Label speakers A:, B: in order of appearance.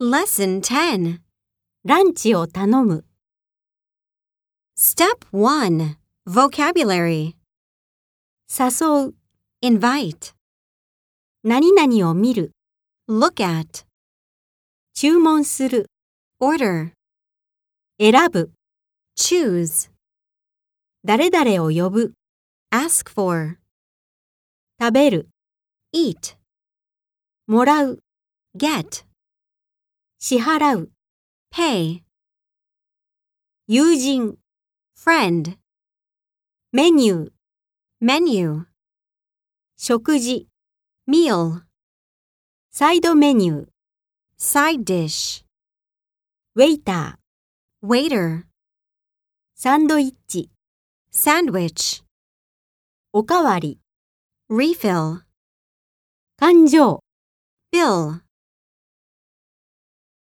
A: Lesson 10.
B: ランチを頼む。
A: Step 1. Vocabulary.
B: 誘う。
A: Invite.
B: 何々を見る。
A: Look at.
B: 注文する。
A: Order.
B: 選ぶ。
A: Choose.
B: 誰々を呼ぶ。
A: Ask for.
B: 食べる。
A: Eat.
B: もらう。
A: Get.
B: 支払う。
A: Pay.
B: 友人。
A: Friend.
B: メニュー。
A: Menu.
B: 食事。
A: Meal.
B: サイドメニュー。
A: Side dish.
B: ウェイター。
A: Waiter.
B: サンドイッチ。
A: Sandwich.
B: おかわり。
A: Refill.
B: 感情。
A: Bill.